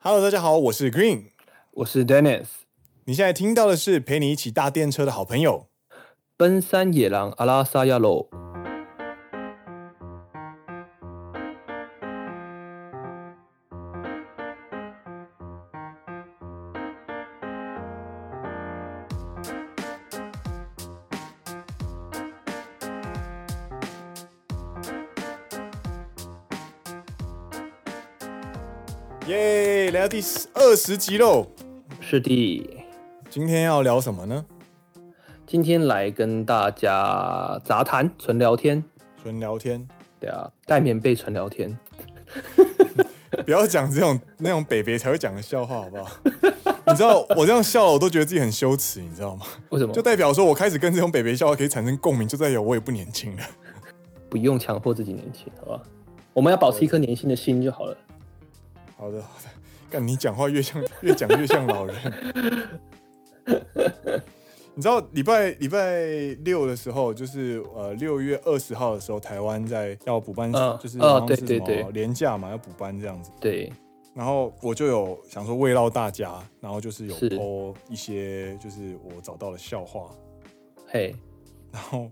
Hello，大家好，我是 Green，我是 Dennis。你现在听到的是陪你一起搭电车的好朋友——奔山野狼阿拉萨亚罗。二十集喽！是的，今天要聊什么呢？今天来跟大家杂谈、纯聊天、纯聊天。对啊，盖棉被纯聊天。不要讲这种那种北北才会讲的笑话，好不好？你知道我这样笑了，我都觉得自己很羞耻，你知道吗？为什么？就代表说我开始跟这种北北笑话可以产生共鸣，就代表我也不年轻了。不用强迫自己年轻，好吧？我们要保持一颗年轻的心就好了。好的，好的。干，你讲话越像，越讲越像老人。你知道礼拜礼拜六的时候，就是呃六月二十号的时候，台湾在要补班，嗯、就是哦，对对对，连假嘛，要补班这样子。对。然后我就有想说慰劳大家，然后就是有 po 一些就是我找到的笑话。嘿。然后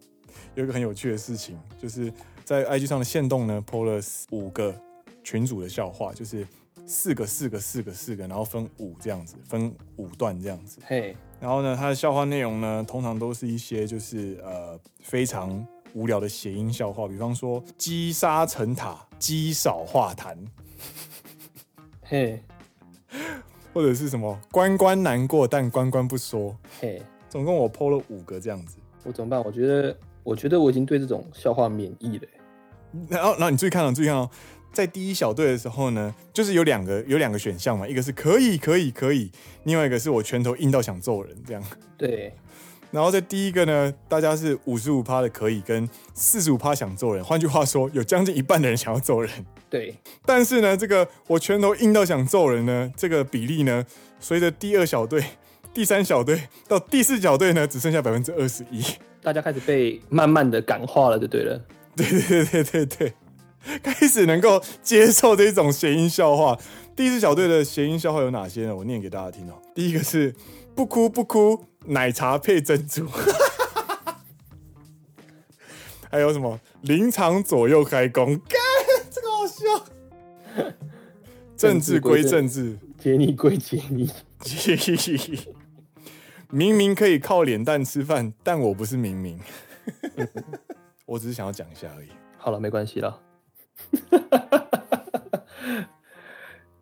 有一个很有趣的事情，就是在 IG 上的线动呢 po 了五个群主的笑话，就是。四个四个四个四个，然后分五这样子，分五段这样子。嘿，然后呢，他的笑话内容呢，通常都是一些就是呃非常无聊的谐音笑话，比方说积沙成塔，积少化痰，嘿，或者是什么关关难过，但关关不说。嘿，总共我 po 了五个这样子。我怎么办？我觉得，我觉得我已经对这种笑话免疫了。然后，然后你注意看哦，注意看哦。在第一小队的时候呢，就是有两个有两个选项嘛，一个是可以可以可以，另外一个是我拳头硬到想揍人这样。对。然后在第一个呢，大家是五十五趴的可以跟四十五趴想揍人，换句话说，有将近一半的人想要揍人。对。但是呢，这个我拳头硬到想揍人呢，这个比例呢，随着第二小队、第三小队到第四小队呢，只剩下百分之二十一。大家开始被慢慢的感化了，就对了。对对对对对。开始能够接受这种谐音笑话。第四小队的谐音笑话有哪些呢？我念给大家听哦。第一个是不哭不哭，奶茶配珍珠。还有什么临场左右开弓？干，这个好笑。政治归政治，解你归解你。明明可以靠脸蛋吃饭，但我不是明明。我只是想要讲一下而已。好了，没关系了。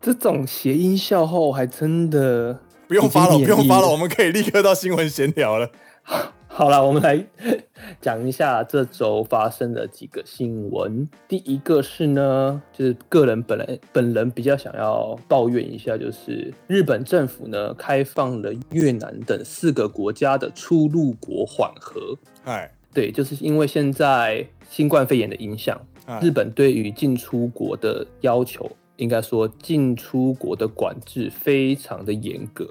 这种谐音笑后还真的不用发了，不用发了，我们可以立刻到新闻闲聊了。好了，我们来讲一下这周发生的几个新闻。第一个是呢，就是个人本来本人比较想要抱怨一下，就是日本政府呢开放了越南等四个国家的出入国缓和。哎，对，就是因为现在新冠肺炎的影响。日本对于进出国的要求，应该说进出国的管制非常的严格。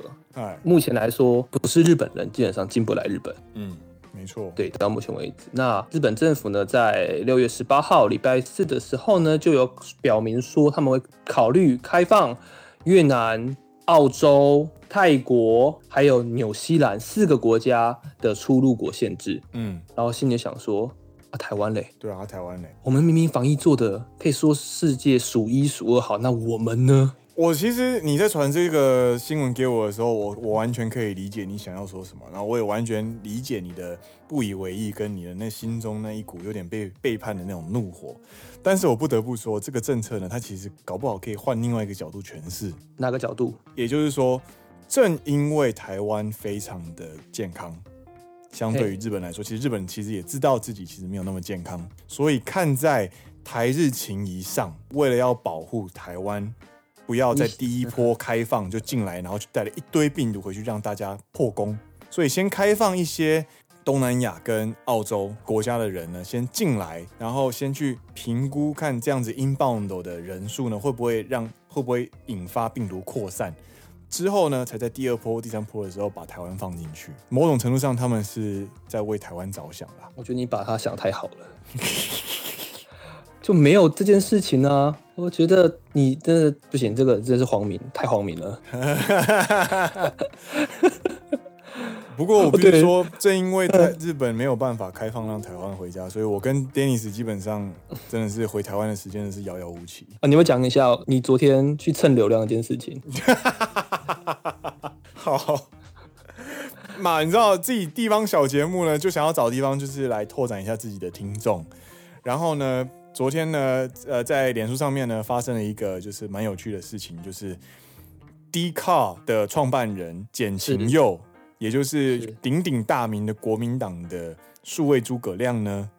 目前来说，不是日本人基本上进不来日本。嗯，没错。对，到目前为止，那日本政府呢，在六月十八号礼拜四的时候呢，就有表明说他们会考虑开放越南、澳洲、泰国还有纽西兰四个国家的出入国限制。嗯，然后心里想说。啊、台湾嘞，对啊，台湾嘞，我们明明防疫做的可以说世界数一数二好，那我们呢？我其实你在传这个新闻给我的时候，我我完全可以理解你想要说什么，然后我也完全理解你的不以为意，跟你的那心中那一股有点被背叛的那种怒火。但是我不得不说，这个政策呢，它其实搞不好可以换另外一个角度诠释。哪个角度？也就是说，正因为台湾非常的健康。相对于日本来说，其实日本其实也知道自己其实没有那么健康，所以看在台日情谊上，为了要保护台湾，不要在第一波开放就进来，然后就带了一堆病毒回去让大家破功，所以先开放一些东南亚跟澳洲国家的人呢，先进来，然后先去评估看这样子 inbound 的人数呢，会不会让会不会引发病毒扩散。之后呢，才在第二波、第三波的时候把台湾放进去。某种程度上，他们是在为台湾着想吧。我觉得你把他想太好了。就没有这件事情啊！我觉得你真的不行，这个真的是荒民，太荒民了。不过我必须说，正因为在日本没有办法开放让台湾回家，所以我跟 Dennis 基本上真的是回台湾的时间是遥遥无期啊！你们讲一下你昨天去蹭流量这件事情。好，嘛，你知道自己地方小节目呢，就想要找地方就是来拓展一下自己的听众。然后呢，昨天呢，呃，在脸书上面呢，发生了一个就是蛮有趣的事情，就是 Dcard 的创办人简晴佑。也就是鼎鼎大名的国民党的数位诸葛亮呢，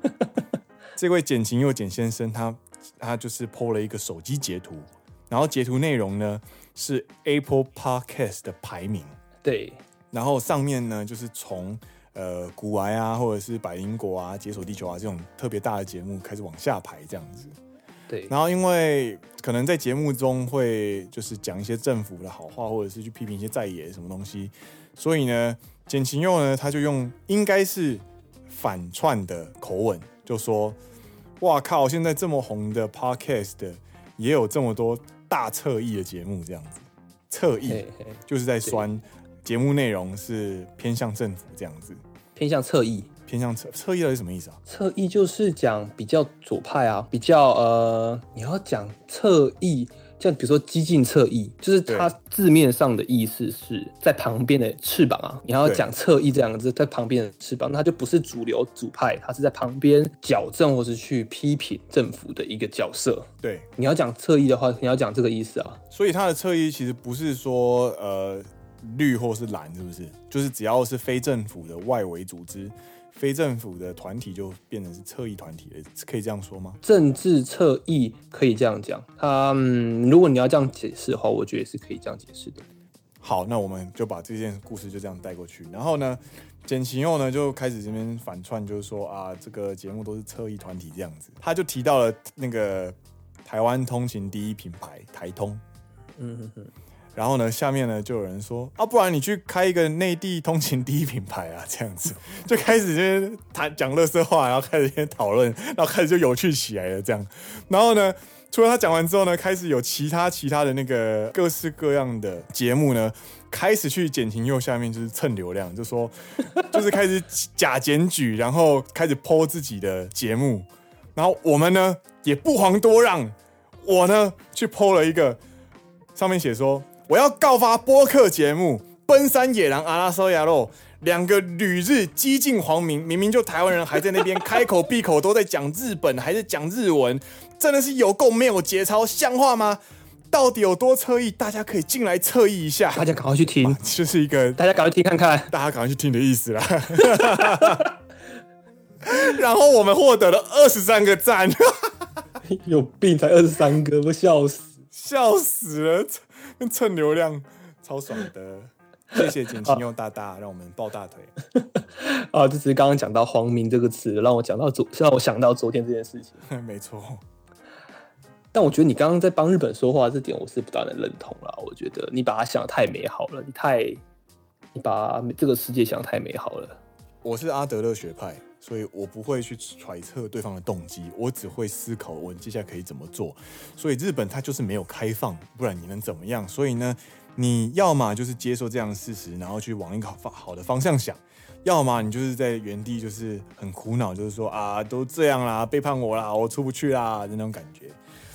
这位简晴佑简先生他，他他就是 po 了一个手机截图，然后截图内容呢是 Apple Podcast 的排名，对，然后上面呢就是从呃古玩啊，或者是百灵果啊、解锁地球啊这种特别大的节目开始往下排这样子。对，然后因为可能在节目中会就是讲一些政府的好话，或者是去批评一些在野什么东西，所以呢，简晴佑呢他就用应该是反串的口吻，就说：“哇靠，现在这么红的 Podcast 也有这么多大侧翼的节目，这样子侧翼就是在酸节目内容是偏向政府这样子，偏向侧翼。”偏向侧侧翼到底是什么意思啊？侧翼就是讲比较左派啊，比较呃，你要讲侧翼，像比如说激进侧翼，就是它字面上的意思是在旁边的翅膀啊。你要讲侧翼这两个字，在旁边的翅膀，那它就不是主流主派，它是在旁边矫正或是去批评政府的一个角色。对，你要讲侧翼的话，你要讲这个意思啊。所以它的侧翼其实不是说呃绿或是蓝，是不是？就是只要是非政府的外围组织。非政府的团体就变成是侧翼团体了，可以这样说吗？政治侧翼可以这样讲。他、嗯，如果你要这样解释的话，我觉得也是可以这样解释的。好，那我们就把这件故事就这样带过去。然后呢，简晴佑呢就开始这边反串，就是说啊，这个节目都是侧翼团体这样子。他就提到了那个台湾通勤第一品牌台通。嗯哼哼。然后呢，下面呢就有人说啊，不然你去开一个内地通勤第一品牌啊，这样子就开始就谈讲乐色话，然后开始先讨论，然后开始就有趣起来了这样。然后呢，除了他讲完之后呢，开始有其他其他的那个各式各样的节目呢，开始去简晴佑下面就是蹭流量，就说 就是开始假检举，然后开始 po 自己的节目。然后我们呢也不遑多让，我呢去 po 了一个，上面写说。我要告发播客节目《奔山野狼阿拉斯亚肉》，两个旅日激进皇民，明明就台湾人，还在那边开口闭口都在讲日本，还是讲日文，真的是有够没有节操，像话吗？到底有多侧翼？大家可以进来侧翼一下，大家赶快去听，就是一个大家赶快听看看，大家赶快去听的意思啦。然后我们获得了二十三个赞，有病才二十三个，我笑死，笑死了。蹭流量超爽的，谢谢简晴佑大大让我们抱大腿 啊！这只是刚刚讲到“皇明”这个词，让我讲到昨，让我想到昨天这件事情。没错，但我觉得你刚刚在帮日本说话这点，我是不大能认同了。我觉得你把它想得太美好了，你太，你把这个世界想得太美好了。我是阿德勒学派。所以我不会去揣测对方的动机，我只会思考我接下来可以怎么做。所以日本它就是没有开放，不然你能怎么样？所以呢，你要么就是接受这样的事实，然后去往一个好好的方向想；要么你就是在原地就是很苦恼，就是说啊，都这样啦，背叛我啦，我出不去啦，那种感觉。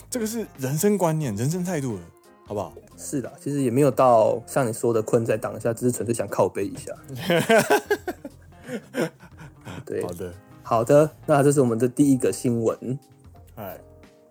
这个是人生观念、人生态度，好不好？是的，其实也没有到像你说的困在当下，只是纯粹想靠背一下。对，好的，好的，那这是我们的第一个新闻。哎，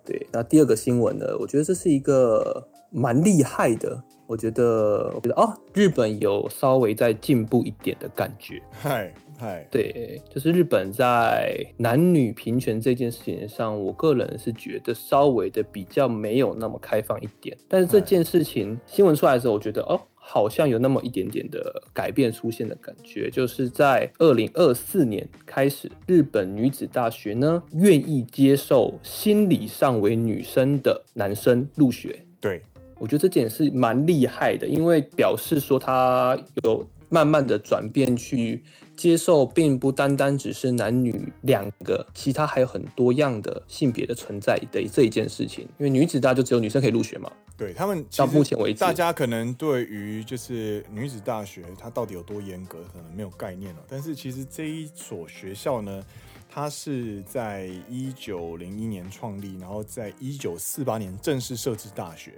对，那第二个新闻呢？我觉得这是一个蛮厉害的。我觉得，我觉得哦，日本有稍微在进步一点的感觉。嗨嗨，对，就是日本在男女平权这件事情上，我个人是觉得稍微的比较没有那么开放一点。但是这件事情新闻出来的时候，我觉得哦。好像有那么一点点的改变出现的感觉，就是在二零二四年开始，日本女子大学呢愿意接受心理上为女生的男生入学。对，我觉得这点是蛮厉害的，因为表示说他有慢慢的转变去接受，并不单单只是男女两个，其他还有很多样的性别的存在的这一件事情。因为女子大就只有女生可以入学嘛。对他们到目前为止，大家可能对于就是女子大学它到底有多严格，可能没有概念了。但是其实这一所学校呢，它是在一九零一年创立，然后在一九四八年正式设置大学。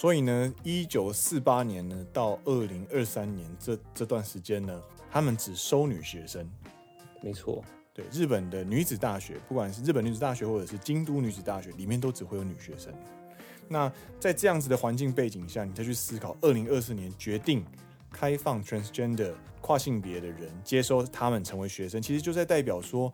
所以呢，一九四八年呢到二零二三年这这段时间呢，他们只收女学生。没错，对，日本的女子大学，不管是日本女子大学或者是京都女子大学，里面都只会有女学生。那在这样子的环境背景下，你再去思考，二零二四年决定开放 transgender 跨性别的人接收他们成为学生，其实就在代表说。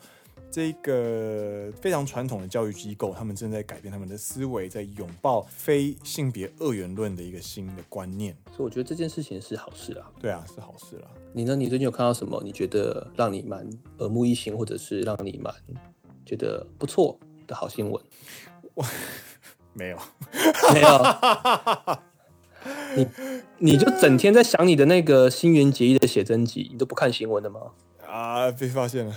这个非常传统的教育机构，他们正在改变他们的思维，在拥抱非性别二元论的一个新的观念。所以我觉得这件事情是好事啊。对啊，是好事啦。你呢？你最近有看到什么？你觉得让你蛮耳目一新，或者是让你蛮觉得不错的好新闻？我 没有，没有。你你就整天在想你的那个新垣结衣的写真集，你都不看新闻的吗？啊，被发现了。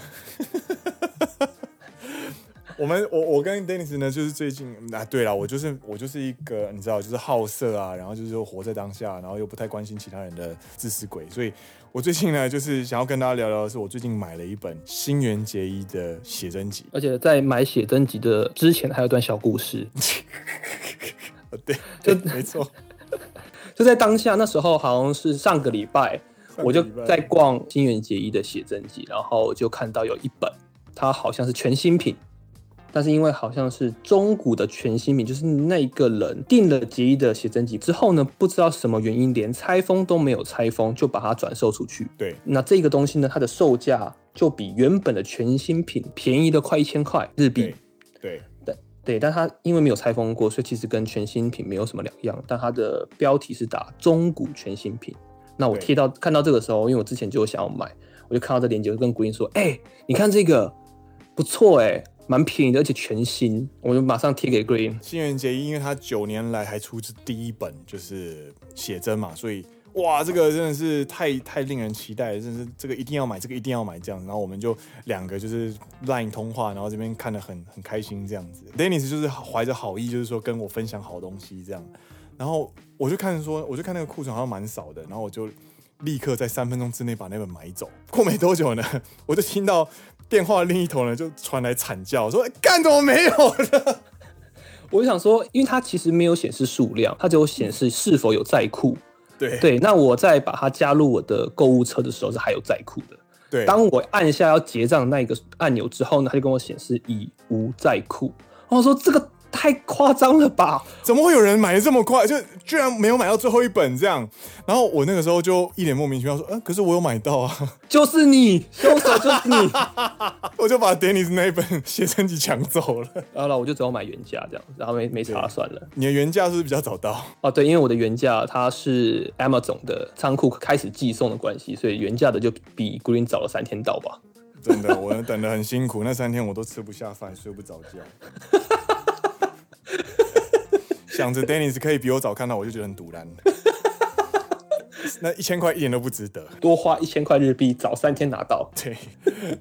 我们我我跟 Dennis 呢，就是最近啊，对了，我就是我就是一个你知道，就是好色啊，然后就是说活在当下，然后又不太关心其他人的自私鬼，所以我最近呢，就是想要跟大家聊聊的是，我最近买了一本新垣结衣的写真集，而且在买写真集的之前还有段小故事。对，就没错，就在当下那时候，好像是上个礼拜，我就在逛新垣结衣的写真集，然后就看到有一本，它好像是全新品。但是因为好像是中古的全新品，就是那个人订了吉衣的写真集之后呢，不知道什么原因，连拆封都没有拆封，就把它转售出去。对，那这个东西呢，它的售价就比原本的全新品便宜了快一千块日币。对，对，对，但它因为没有拆封过，所以其实跟全新品没有什么两样。但它的标题是打中古全新品。那我贴到看到这个时候，因为我之前就想要买，我就看到这链接，就跟 Green 说：“哎、欸，你看这个不错哎、欸。”蛮便宜的，而且全新，我就马上贴给 Green。新垣结衣，因为他九年来还出自第一本就是写真嘛，所以哇，这个真的是太太令人期待了，真是这个一定要买，这个一定要买这样。然后我们就两个就是 Line 通话，然后这边看得很很开心这样子。Dennis 就是怀着好意，就是说跟我分享好东西这样。然后我就看说，我就看那个库存好像蛮少的，然后我就立刻在三分钟之内把那本买走。过没多久呢，我就听到。电话另一头呢，就传来惨叫，说：“干怎么没有了？” 我就想说，因为它其实没有显示数量，它只有显示是否有在库。对对，那我在把它加入我的购物车的时候，是还有在库的。对，当我按下要结账那个按钮之后呢，它就跟我显示已无在库。我说这个。太夸张了吧？怎么会有人买的这么快？就居然没有买到最后一本这样。然后我那个时候就一脸莫名其妙说：“嗯，可是我有买到啊！”就是你，凶手就是你。我就把 Dennis 那一本写真集抢走了。然后我就只好买原价这样，然后没没查算了。你的原价是不是比较早到？哦，对，因为我的原价它是 Amazon 的仓库开始寄送的关系，所以原价的就比 Green 早了三天到吧。真的，我等的很辛苦，那三天我都吃不下饭，睡不着觉。想着 Dennis 可以比我早看到，我就觉得很堵然。那一千块一点都不值得，多花一千块日币，早三天拿到。对，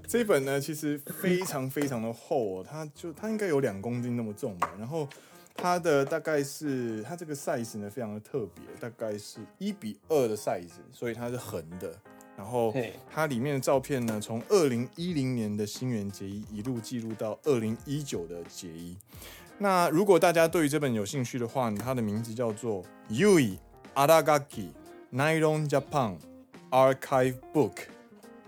这本呢其实非常非常的厚哦，它就它应该有两公斤那么重吧。然后它的大概是它这个 size 呢非常的特别，大概是一比二的 size，所以它是横的。然后它里面的照片呢，从二零一零年的新垣结衣一路记录到二零一九的结衣。那如果大家对于这本有兴趣的话，它的名字叫做 Yui Aragaki Nylon Japan Archive Book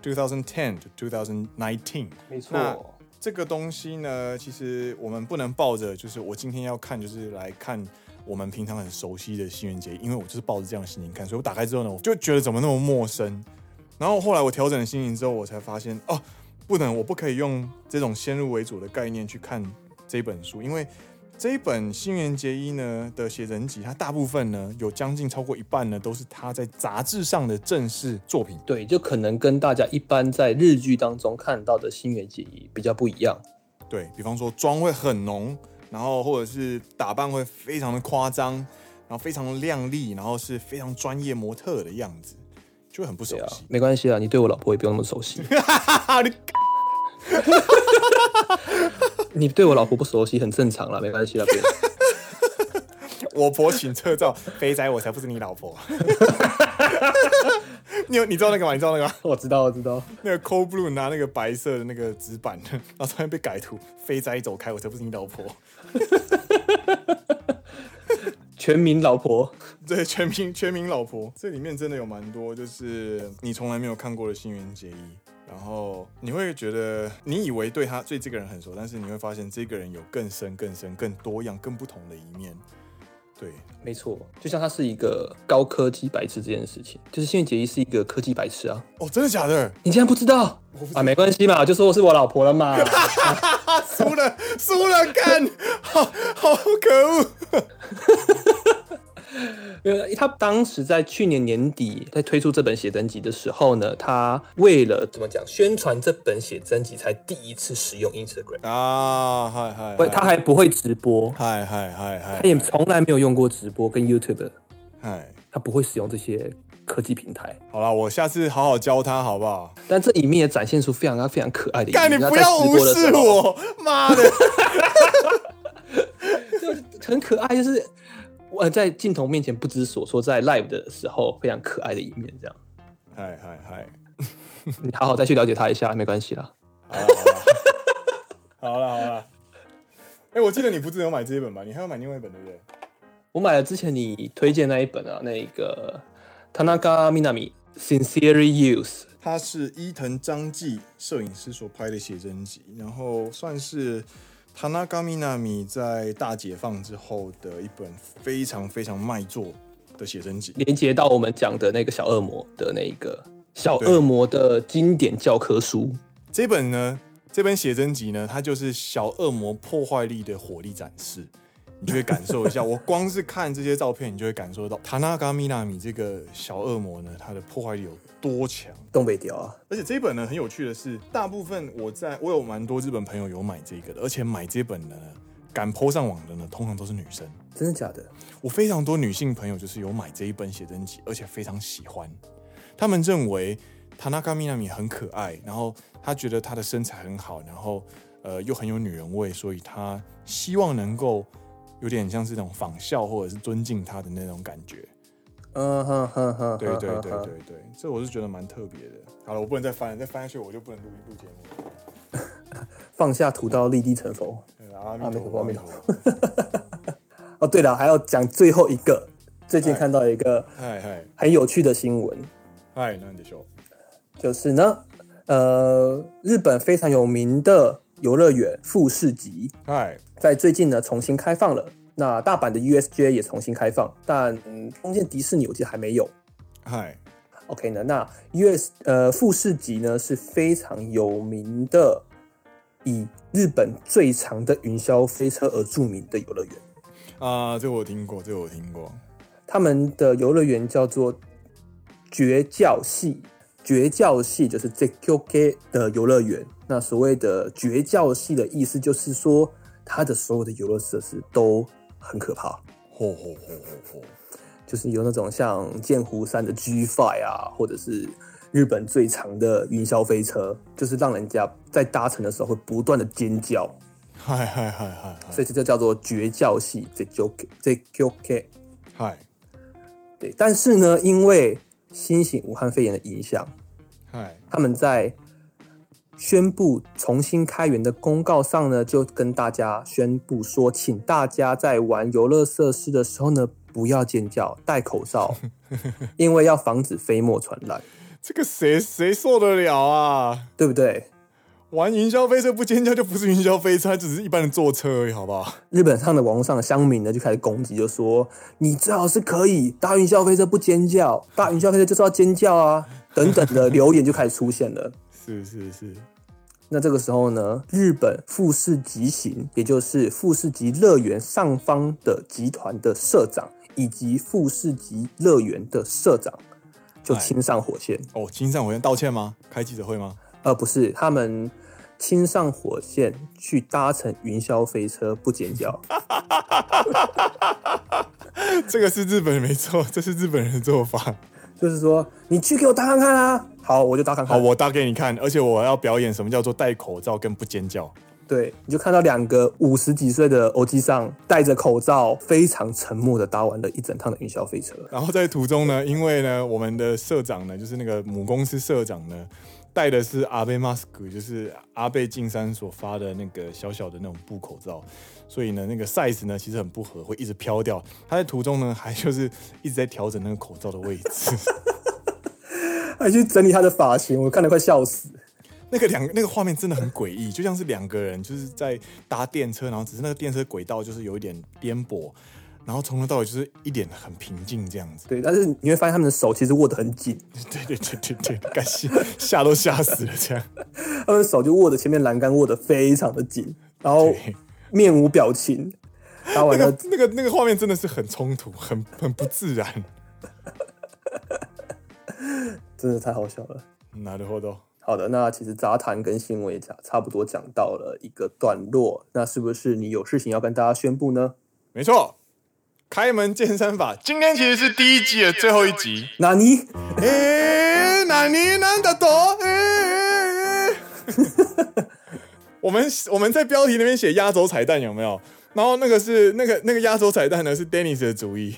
2010 to 2019。没错。这个东西呢，其实我们不能抱着就是我今天要看，就是来看我们平常很熟悉的新垣结衣，因为我就是抱着这样的心情看，所以我打开之后呢，我就觉得怎么那么陌生。然后后来我调整了心情之后，我才发现哦，不能，我不可以用这种先入为主的概念去看。这本书，因为这一本新垣结衣呢的写真集，它大部分呢有将近超过一半呢都是他在杂志上的正式作品。对，就可能跟大家一般在日剧当中看到的新垣结衣比较不一样。对，比方说妆会很浓，然后或者是打扮会非常的夸张，然后非常的靓丽，然后是非常专业模特的样子。就很不熟悉。啊、没关系啊，你对我老婆也不用那么熟悉。你 对我老婆不熟悉很正常啦，没关系啦。我婆请车照，肥仔我才不是你老婆。你有你知道那个吗？你知道那个吗？我知道，我知道。那个 Cold Blue 拿那个白色的那个纸板，然后突然被改图，肥仔走开，我才不是你老婆。全民老婆，对，全民全民老婆，这里面真的有蛮多，就是你从来没有看过的新垣结衣。然后你会觉得，你以为对他对这个人很熟，但是你会发现这个人有更深、更深、更多样、更不同的一面。对，没错，就像他是一个高科技白痴这件事情，就是新垣结衣是一个科技白痴啊。哦，真的假的？你竟然不知道？不知道啊，没关系嘛，就说我是我老婆了嘛。输了，输了，干，好好可恶。因为他当时在去年年底在推出这本写真集的时候呢，他为了怎么讲宣传这本写真集，才第一次使用 Instagram 啊，嗨嗨，不，他还不会直播，嗨嗨嗨嗨，他也从来没有用过直播跟 YouTube，嗨，他不会使用这些科技平台。好了，我下次好好教他，好不好？但这里面也展现出非常非常可爱的一面。干，你不要无视我，妈的，就很可爱，就是。我在镜头面前不知所措，在 live 的时候非常可爱的一面，这样。嗨嗨嗨，你好好再去了解他一下，没关系啦。好了好了，哎、欸，我记得你不只有买这一本吧？你还要买另外一本，对不对？我买了之前你推荐那一本啊，那个 Tanaka Minami Sincerely Youth，它是伊藤章纪摄影师所拍的写真集，然后算是。田中みな実在大解放之后的一本非常非常卖座的写真集，连接到我们讲的那个小恶魔的那个小恶魔的经典教科书。这本呢，这本写真集呢，它就是小恶魔破坏力的火力展示。你就会感受一下，我光是看这些照片，你就会感受到田中みな実这个小恶魔呢，它的破坏力有 多强。东北调啊！而且这一本呢，很有趣的是，大部分我在我有蛮多日本朋友有买这个的，而且买这本的呢，敢 po 上网的呢，通常都是女生。真的假的？我非常多女性朋友就是有买这一本写真集，而且非常喜欢。他们认为田中みな実很可爱，然后他觉得她的身材很好，然后呃又很有女人味，所以他希望能够。有点像是那种仿效或者是尊敬她的那种感觉，嗯哼哼哼，对对对对对，这我是觉得蛮特别的。好了，我不能再翻了，再翻下去我就不能录录节目了。放下屠刀，立地成佛。阿弥陀佛，阿弥陀佛。哦，对了，还要讲最后一个，最近看到一个很有趣的新闻。嗨，那你说，就是呢，呃，日本非常有名的游乐园富士急。嗨。在最近呢，重新开放了。那大阪的 USJ 也重新开放，但中间迪士尼我记得还没有。嗨，OK 呢？那 US 呃富士急呢是非常有名的，以日本最长的云霄飞车而著名的游乐园。啊，这个我听过，这个我听过。他们的游乐园叫做绝教系，绝教系就是 Zekkyouke 的游乐园。那所谓的绝教系的意思就是说。它的所有的游乐设施都很可怕，嚯嚯嚯嚯嚯！就是有那种像剑湖山的 G Five 啊，或者是日本最长的云霄飞车，就是让人家在搭乘的时候会不断的尖叫，嗨嗨嗨嗨！所以这就叫做绝叫系 Zekkyouke，嗨，对。但是呢，因为新型武汉肺炎的影响，嗨，他们在。宣布重新开园的公告上呢，就跟大家宣布说，请大家在玩游乐设施的时候呢，不要尖叫，戴口罩，因为要防止飞沫传染。这个谁谁受得了啊？对不对？玩云霄飞车不尖叫就不是云霄飞车，只是一般的坐车而已，好不好？日本上的网络上的乡民呢，就开始攻击，就说你最好是可以搭云霄飞车不尖叫，搭云霄飞车就是要尖叫啊，等等的留言就开始出现了。是是是，那这个时候呢，日本富士急行，也就是富士急乐园上方的集团的社长，以及富士急乐园的社长，就亲上火线。哦，亲上火线道歉吗？开记者会吗？呃，不是，他们亲上火线去搭乘云霄飞车不尖叫。这个是日本人没错，这是日本人的做法。就是说你去给我搭看看啊。好，我就搭看看。好，我搭给你看，而且我要表演什么叫做戴口罩跟不尖叫。对，你就看到两个五十几岁的欧基上戴着口罩，非常沉默的搭完了一整趟的云霄飞车。然后在途中呢，因为呢，我们的社长呢，就是那个母公司社长呢，戴的是阿贝 mask，就是阿贝进山所发的那个小小的那种布口罩，所以呢，那个 size 呢其实很不合，会一直飘掉。他在途中呢，还就是一直在调整那个口罩的位置，还去整理他的发型，我看得快笑死。那个两那个画面真的很诡异，就像是两个人就是在搭电车，然后只是那个电车轨道就是有一点颠簸，然后从头到尾就是一点很平静这样子。对，但是你会发现他们的手其实握得很紧。对对对对对，感谢吓都吓死了这样。他们手就握着前面栏杆，握得非常的紧，然后面无表情。搭完了，那个那个画面真的是很冲突，很很不自然，真的太好笑了。なるほど。好的，那其实杂谈跟新闻也讲差不多讲到了一个段落，那是不是你有事情要跟大家宣布呢？没错， 开门见山法，今天其实是第一季的最后一集。纳尼？哎，纳尼？难得多？哎，我们我们在标题那边写压轴彩蛋有没有？然后那个是那个那个压轴彩蛋呢是 Dennis 的主意。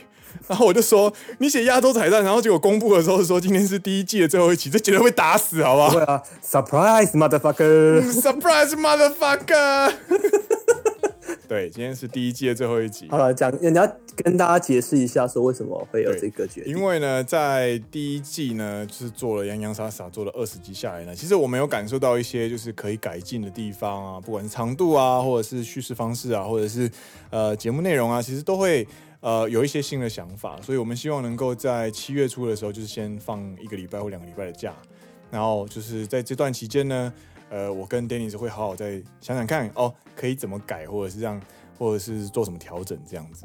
然后我就说，你写压轴彩蛋，然后结果公布的时候说今天是第一季的最后一集，这绝对会打死，好不好？对啊，Surprise motherfucker，Surprise motherfucker。对，今天是第一季的最后一集。好了，讲你要跟大家解释一下，说为什么会有这个决定？因为呢，在第一季呢，就是做了洋洋洒洒做了二十集下来呢，其实我们有感受到一些就是可以改进的地方啊，不管是长度啊，或者是叙事方式啊，或者是呃节目内容啊，其实都会。呃，有一些新的想法，所以我们希望能够在七月初的时候，就是先放一个礼拜或两个礼拜的假，然后就是在这段期间呢，呃，我跟 Dennis 会好好再想想看哦，可以怎么改，或者是这样，或者是做什么调整这样子。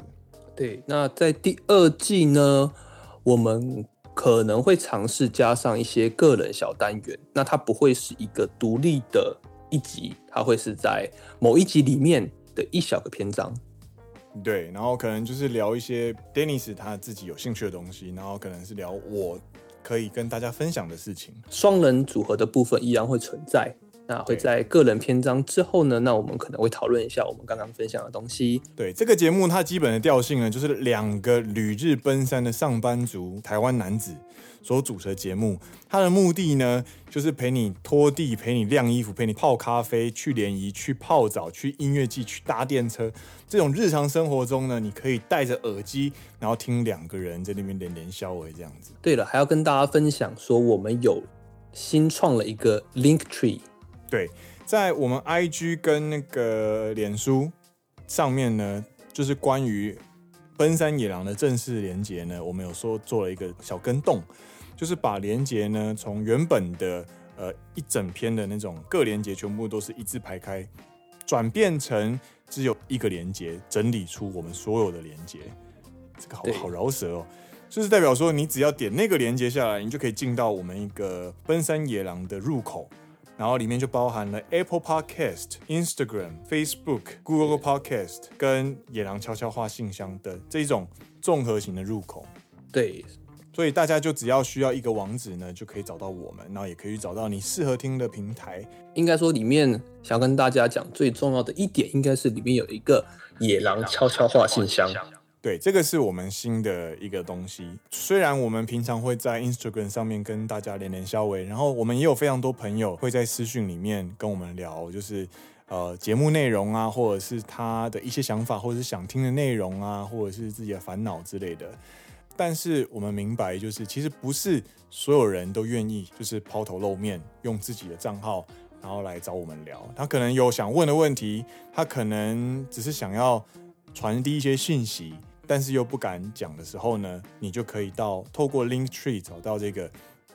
对，那在第二季呢，我们可能会尝试加上一些个人小单元，那它不会是一个独立的一集，它会是在某一集里面的一小个篇章。对，然后可能就是聊一些 Dennis 他自己有兴趣的东西，然后可能是聊我可以跟大家分享的事情。双人组合的部分依然会存在，那会在个人篇章之后呢，那我们可能会讨论一下我们刚刚分享的东西。对，这个节目它基本的调性呢，就是两个旅日奔三的上班族台湾男子。所主持的节目，它的目的呢，就是陪你拖地、陪你晾衣服、陪你泡咖啡、去联谊、去泡澡、去音乐季、去搭电车，这种日常生活中呢，你可以戴着耳机，然后听两个人在那边连连消微这样子。对了，还要跟大家分享说，我们有新创了一个 Link Tree。对，在我们 IG 跟那个脸书上面呢，就是关于奔山野狼的正式连接呢，我们有说做了一个小跟动。就是把连接呢，从原本的呃一整篇的那种各连接全部都是一字排开，转变成只有一个连接，整理出我们所有的连接。这个好好饶舌哦，就是代表说你只要点那个连接下来，你就可以进到我们一个奔山野狼的入口，然后里面就包含了 Apple Podcast、Instagram、Facebook、Google Podcast 跟野狼悄悄话信箱等这种综合型的入口。对。所以大家就只要需要一个网址呢，就可以找到我们，然后也可以找到你适合听的平台。应该说里面想跟大家讲最重要的一点，应该是里面有一个野狼悄悄话信箱。对，这个是我们新的一个东西。虽然我们平常会在 Instagram 上面跟大家连连消微，然后我们也有非常多朋友会在私讯里面跟我们聊，就是呃节目内容啊，或者是他的一些想法，或者是想听的内容啊，或者是自己的烦恼之类的。但是我们明白，就是其实不是所有人都愿意，就是抛头露面，用自己的账号，然后来找我们聊。他可能有想问的问题，他可能只是想要传递一些信息，但是又不敢讲的时候呢，你就可以到透过 Linktree 找到这个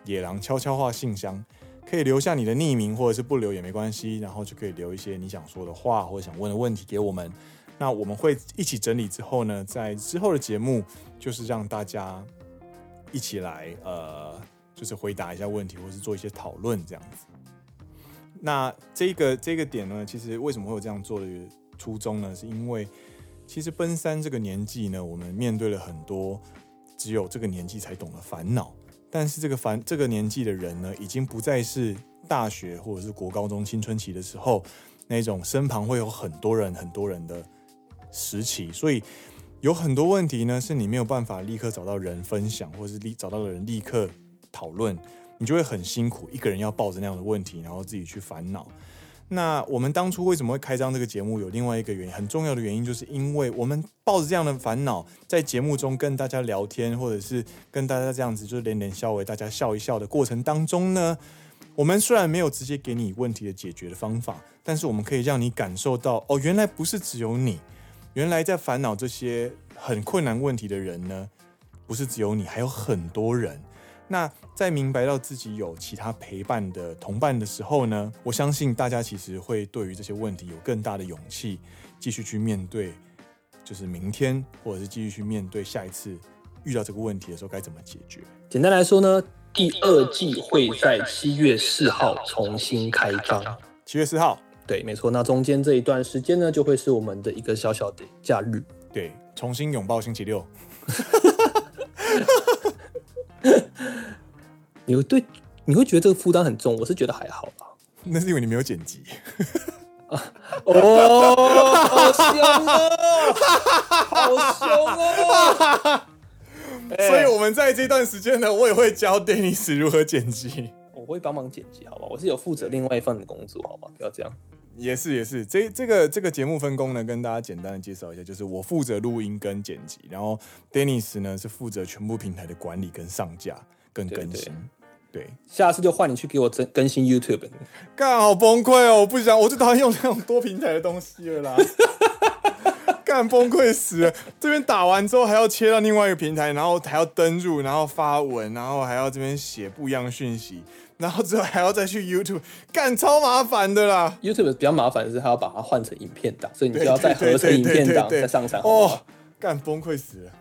野狼悄悄话信箱，可以留下你的匿名，或者是不留也没关系，然后就可以留一些你想说的话或者想问的问题给我们。那我们会一起整理之后呢，在之后的节目，就是让大家一起来，呃，就是回答一下问题，或是做一些讨论这样子。那这个这个点呢，其实为什么会有这样做的初衷呢？是因为其实奔三这个年纪呢，我们面对了很多只有这个年纪才懂的烦恼，但是这个烦这个年纪的人呢，已经不再是大学或者是国高中青春期的时候那种身旁会有很多人很多人的时期，所以有很多问题呢，是你没有办法立刻找到人分享，或者是立找到的人立刻讨论，你就会很辛苦，一个人要抱着那样的问题，然后自己去烦恼。那我们当初为什么会开张这个节目？有另外一个原因，很重要的原因，就是因为我们抱着这样的烦恼，在节目中跟大家聊天，或者是跟大家这样子就是连连笑，为大家笑一笑的过程当中呢，我们虽然没有直接给你问题的解决的方法，但是我们可以让你感受到，哦，原来不是只有你，原来在烦恼这些很困难问题的人呢，不是只有你，还有很多人。那在明白到自己有其他陪伴的同伴的时候呢，我相信大家其实会对于这些问题有更大的勇气，继续去面对，就是明天，或者是继续去面对下一次遇到这个问题的时候该怎么解决。简单来说呢，第二季会在七月四号重新开张。七月四号，对，没错。那中间这一段时间呢，就会是我们的一个小小的假日。对，重新拥抱星期六。你会对你会觉得这个负担很重，我是觉得还好吧。那是因为你没有剪辑。哦，好凶哦！好凶哦！所以我们在这段时间呢，我也会教 Dennis 如何剪辑。我会帮忙剪辑，好吧？我是有负责另外一份的工作，好吧？不要这样。也是也是，这这个这个节目分工呢，跟大家简单的介绍一下，就是我负责录音跟剪辑，然后 Dennis 呢是负责全部平台的管理跟上架跟更新。对，对，对，下次就换你去给我更更新 YouTube。干，好崩溃哦！我不想，我就讨厌用这种多平台的东西了啦。干，崩溃死了！这边打完之后还要切到另外一个平台，然后还要登入，然后发文，然后还要这边写不一样的讯息。然后之后还要再去 YouTube，干超麻烦的啦。YouTube 比较麻烦的是，它要把它换成影片档，所以你就要再合成影片档再上传。哦，干崩溃死了！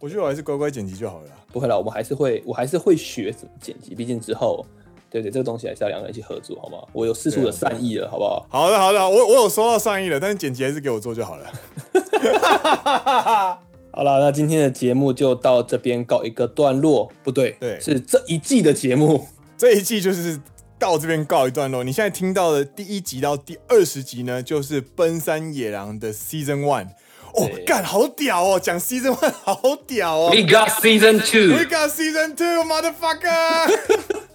我觉得我还是乖乖剪辑就好了。不会啦，我们还是会，我还是会学怎么剪辑。毕竟之后，对对，这个东西还是要两个人一起合作，好不好？我有四处的善意了，好不好？好的，好的，我我有收到善意了，但是剪辑还是给我做就好了。好了，那今天的节目就到这边告一个段落。不对，对，是这一季的节目。这一季就是到这边告一段落。你现在听到的第一集到第二十集呢，就是《奔山野狼》的 Season One。哦，干，好屌哦！讲 Season One 好屌哦。We got Season Two。We got Season Two，motherfucker。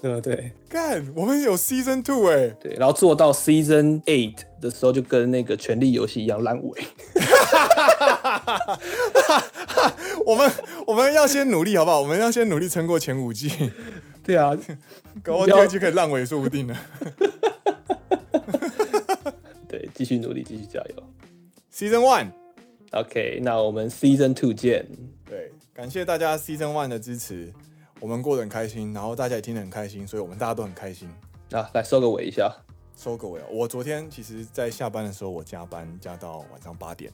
对不对？干，我们有 Season Two 哎。对，然后做到 Season Eight 的时候，就跟那个《权力游戏》一样烂尾。我们我们要先努力，好不好？我们要先努力撑过前五季。对啊，搞完第二季可以烂尾，说不定呢。对，继续努力，继续加油。Season One，OK，那我们 Season Two 见。对，感谢大家 Season One 的支持，我们过得很开心，然后大家也听得很开心，所以我们大家都很开心。啊，来收个尾一下，收个尾。我昨天其实，在下班的时候，我加班加到晚上八点。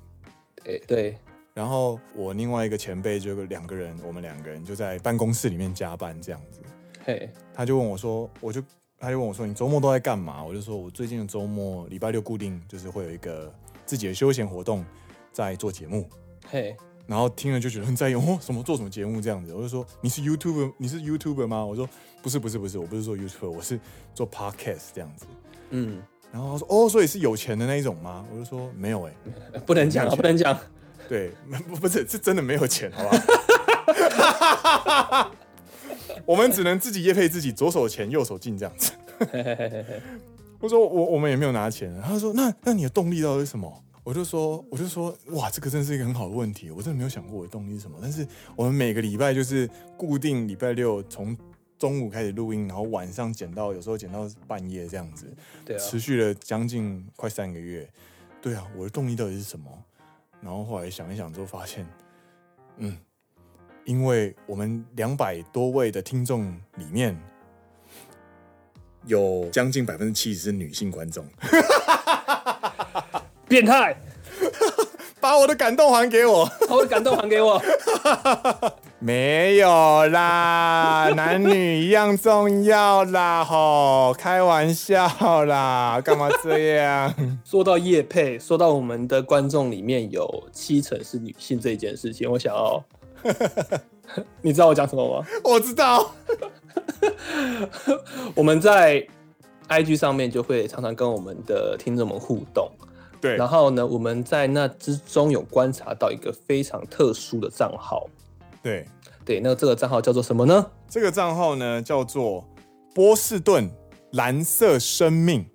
对对。然后我另外一个前辈就两个人，我们两个人就在办公室里面加班这样子。嘿，他就问我说，我就他就问我说，你周末都在干嘛？我就说我最近的周末礼拜六固定就是会有一个自己的休闲活动，在做节目。嘿，然后听了就觉得很在意 哦，什么做什么节目这样子？我就说你是 YouTuber，你是 YouTuber 吗？我说不是不是不是，我不是做 YouTuber，我是做 Podcast 这样子。嗯，然后他说哦，所以是有钱的那一种吗？我就说没有哎、欸，不能讲，不能讲。对，不不是是真的没有钱，好吧？我们只能自己业配自己，左手钱右手进这样子。我说我我们也没有拿钱。他说那那你的动力到底是什么？我就说我就说哇，这个真是一个很好的问题，我真的没有想过我的动力是什么。但是我们每个礼拜就是固定礼拜六从中午开始录音，然后晚上剪到有时候剪到半夜这样子，对啊，持续了将近快三个月。对啊，我的动力到底是什么？然后后来想一想之后发现，嗯。因为我们两百多位的听众里面，有将近百分之七十是女性观众，变态，把我的感动还给我，把我的感动还给我，没有啦，男女一样重要啦，吼，开玩笑啦，干嘛这样？说到叶配，说到我们的观众里面有七成是女性这件事情，我想要。你知道我讲什么吗？我知道。我们在 IG 上面就会常常跟我们的听众们互动。对。然后呢，我们在那之中有观察到一个非常特殊的账号。对。对，那这个账号叫做什么呢？这个账号呢叫做波士顿蓝色生命。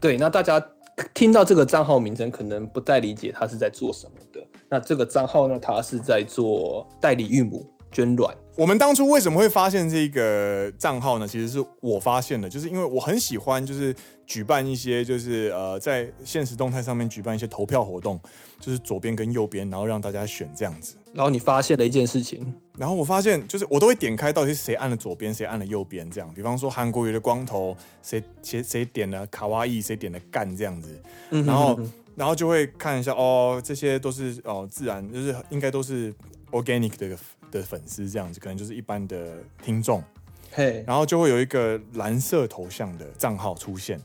对，那大家听到这个账号名称，可能不太理解他是在做什么的。那这个账号呢，它是在做代理孕母捐卵。我们当初为什么会发现这个账号呢？其实是我发现的，就是因为我很喜欢，就是举办一些，就是呃，在现实动态上面举办一些投票活动，就是左边跟右边，然后让大家选这样子。然后你发现了一件事情，然后我发现就是我都会点开到底是谁按了左边，谁按了右边这样。比方说韩国瑜的光头，谁谁谁点了卡哇伊，谁点了干这样子。然后然后就会看一下哦，这些都是哦自然，就是应该都是 organic 的。的粉丝这样子，可能就是一般的听众，嘿。然后就会有一个蓝色头像的账号出现，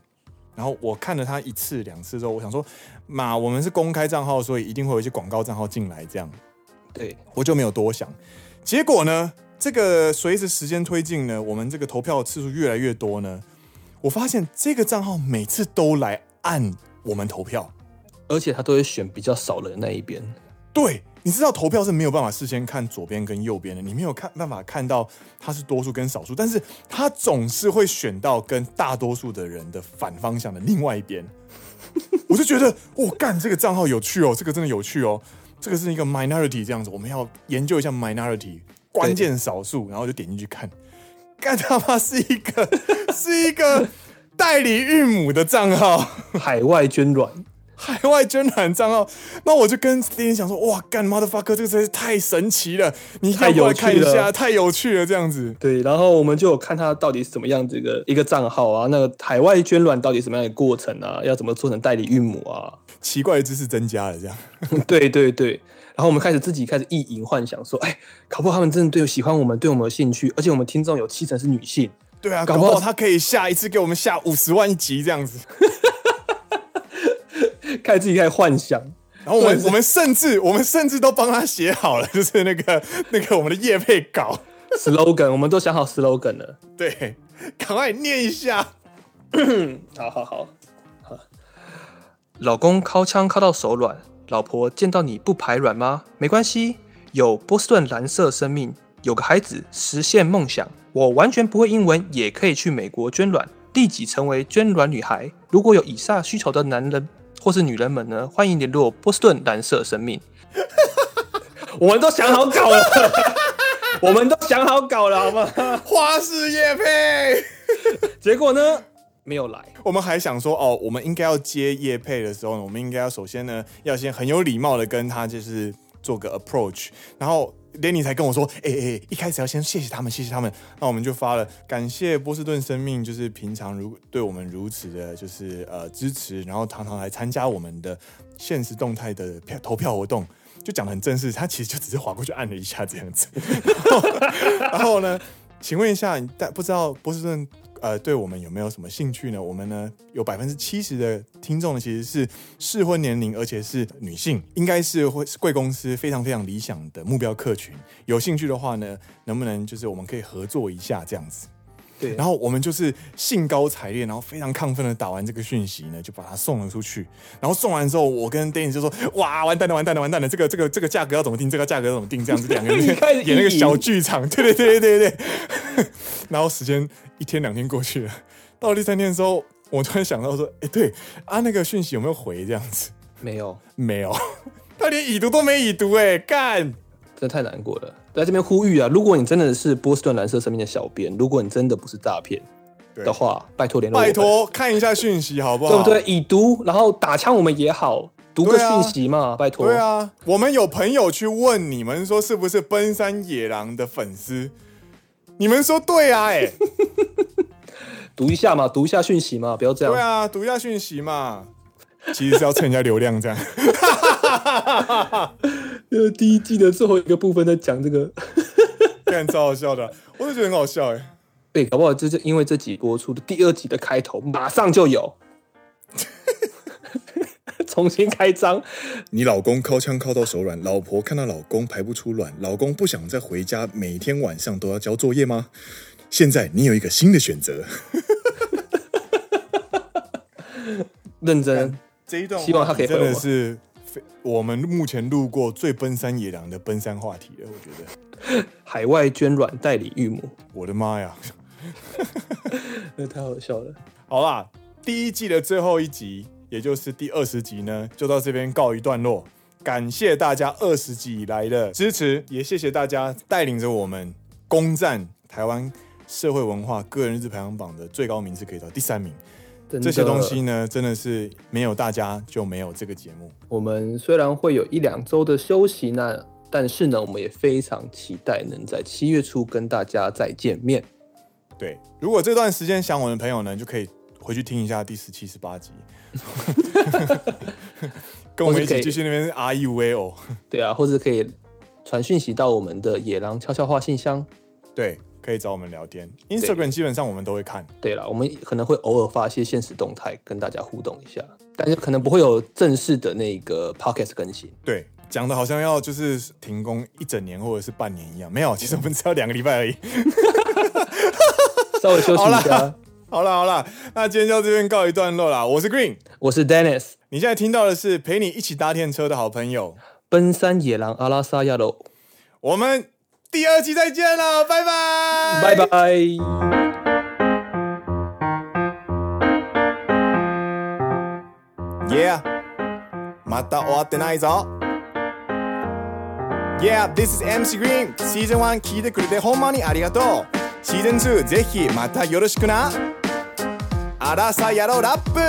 然后我看了他一次两次之后，我想说，妈，我们是公开账号，所以一定会有一些广告账号进来，这样，对，我就没有多想。结果呢，这个随着时间推进呢，我们这个投票次数越来越多呢，我发现这个账号每次都来按我们投票，而且他都会选比较少的那一边，对。你知道投票是没有办法事先看左边跟右边的，你没有看办法看到它是多数跟少数，但是它总是会选到跟大多数的人的反方向的另外一边。我就觉得，我、哦、干这个账号有趣哦，这个真的有趣哦，这个是一个 minority 这样子，我们要研究一下 minority 关键少数，然后就点进去看，干他妈是一个是一个代理孕母的账号，海外捐卵。海外捐卵账号，那我就跟别人讲说，哇，干 motherfucker，这个实在是太神奇了，你要过来看一下，太有趣了，这样子。对，然后我们就有看他到底是怎么样这个一个账号啊，那个海外捐卵到底什么样的过程啊，要怎么做成代理孕母啊？奇怪的知识增加了，这样。对对对，然后我们开始自己开始意淫幻想，说，哎，搞不好他们真的对喜欢我们，对我们有兴趣，而且我们听众有七成是女性。对啊，搞不好他可以下一次给我们下五十万一集这样子。开始自己开始幻想，然后我们我们甚至我们甚至都帮他写好了，就是那个那个我们的业配稿 slogan，我们都想好 slogan 了。对，赶快念一下。好好好，好。老公敲枪敲到手软，老婆见到你不排卵吗？没关系，有波士顿蓝色生命，有个孩子实现梦想。我完全不会英文，也可以去美国捐卵，立即成为捐卵女孩。如果有以下需求的男人。或是女人们呢？欢迎联络波士顿蓝色生命。我们都想好搞了，我们都想好搞了，好吗？花式夜配，结果呢？没有来。我们还想说，哦，我们应该要接叶配的时候呢，我们应该要首先呢，要先很有礼貌的跟他就是做个 approach，然后。Lenny 才跟我说，哎、欸、哎、一开始要先谢谢他们，谢谢他们。那我们就发了，感谢波士顿生命，就是平常如对我们如此的，就是呃支持，然后常常来参加我们的现实动态的票投票活动，就讲的很正式。他其实就只是划过去按了一下这样子。然后，然后呢，请问一下，但不知道波士顿。呃，对我们有没有什么兴趣呢？我们呢有百分之七十的听众呢，其实是适婚年龄，而且是女性，应该是会贵公司非常非常理想的目标客群。有兴趣的话呢，能不能就是我们可以合作一下这样子？对，然后我们就是兴高采烈，然后非常亢奋的打完这个讯息呢，就把它送了出去。然后送完之后，我跟 Danny 就说：“哇，完蛋了，完蛋了，完蛋了！这个这个 这个价格要怎么定？这个价格要怎么定？这样子两个人演那个 小剧场，对对对对对对。然后时间一天两天过去了，到了第三天的时候，我突然想到说：“哎，对啊，那个讯息有没有回？这样子没有，没有，他连已读都没已读，哎，干！”真的太难过了，在这边呼吁啊！如果你真的是波士顿蓝色生命的小编，如果你真的不是诈骗的话，拜托联络，拜托看一下讯息好不好？对不对？已读，然后打枪我们也好，读个讯息嘛，拜托。对啊，我们有朋友去问你们说是不是奔山野狼的粉丝，你们说对啊？哎，读一下嘛，读一下讯息嘛，不要这样。对啊，读一下讯息嘛，其实是要蹭人家流量这样。呃，第一季的最后一个部分在讲这个，干超好笑的，我就觉得很好笑哎。对，搞不好就是因为这集播出的第二集的开头马上就有，重新开张。你老公靠枪靠到手软，老婆看到老公排不出卵，老公不想再回家，每天晚上都要交作业吗？现在你有一个新的选择。认真，这一段希望他可以真的是我们目前录过最奔山野狼的奔山话题了。我觉得海外捐卵代理育母，我的妈呀，那太好笑了。好啦，第一季的最后一集，也就是第二十集呢，就到这边告一段落。感谢大家二十集以来的支持，也谢谢大家带领着我们攻占台湾社会文化个人日志排行榜的最高名次，可以到第三名。这些东西呢，真的是没有大家就没有这个节目。我们虽然会有一两周的休息呢，但是呢，我们也非常期待能在七月初跟大家再见面。对，如果这段时间想我的朋友呢，就可以回去听一下第十七、十八集，跟我们一起继续那边 R E V O。对啊，或者可以传讯息到我们的野狼悄悄话信箱。对。可以找我们聊天，Instagram 基本上我们都会看。对了，我们可能会偶尔发一些现实动态跟大家互动一下，但是可能不会有正式的那个 podcast 更新。对，讲的好像要就是停工一整年或者是半年一样，没有，其实我们只要两个礼拜而已，稍微休息一下。好了好了，那今天就到这边告一段落啦。我是 Green，我是 Dennis，你现在听到的是陪你一起搭电车的好朋友奔山野狼阿拉萨亚罗，我们。第二期再见了，拜拜，バイバイ。Yeah, また終わってないぞ。Yeah, this is MC Green シーズン1聞いてくれてほんまにありがとう。シーズン2ぜひまたよろしくな。あらさやろうラップ。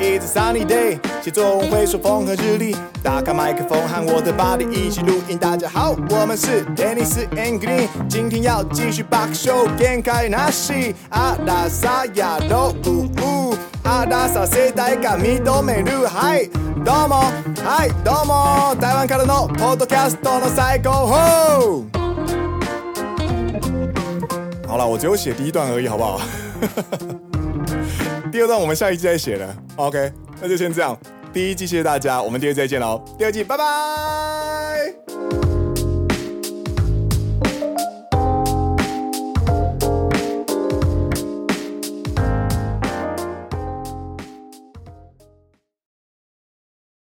It's a sunny day 室温会手风和日丽打开麦克风和我的 body 一起录音。大家好，我们是 Dennis and Green，今天要继续爆笑，限界なし。阿拉萨亚罗，呜呜，阿拉萨世代が认める。嗨，どうも，嗨，どうも，台湾からのポッドキャストの最高峰。好了，我只有写第一段而已，好不好？第二段我们下一季再写了，OK，那就先这样。 第一季谢谢大家，我们第二季再见喽。第二季拜拜。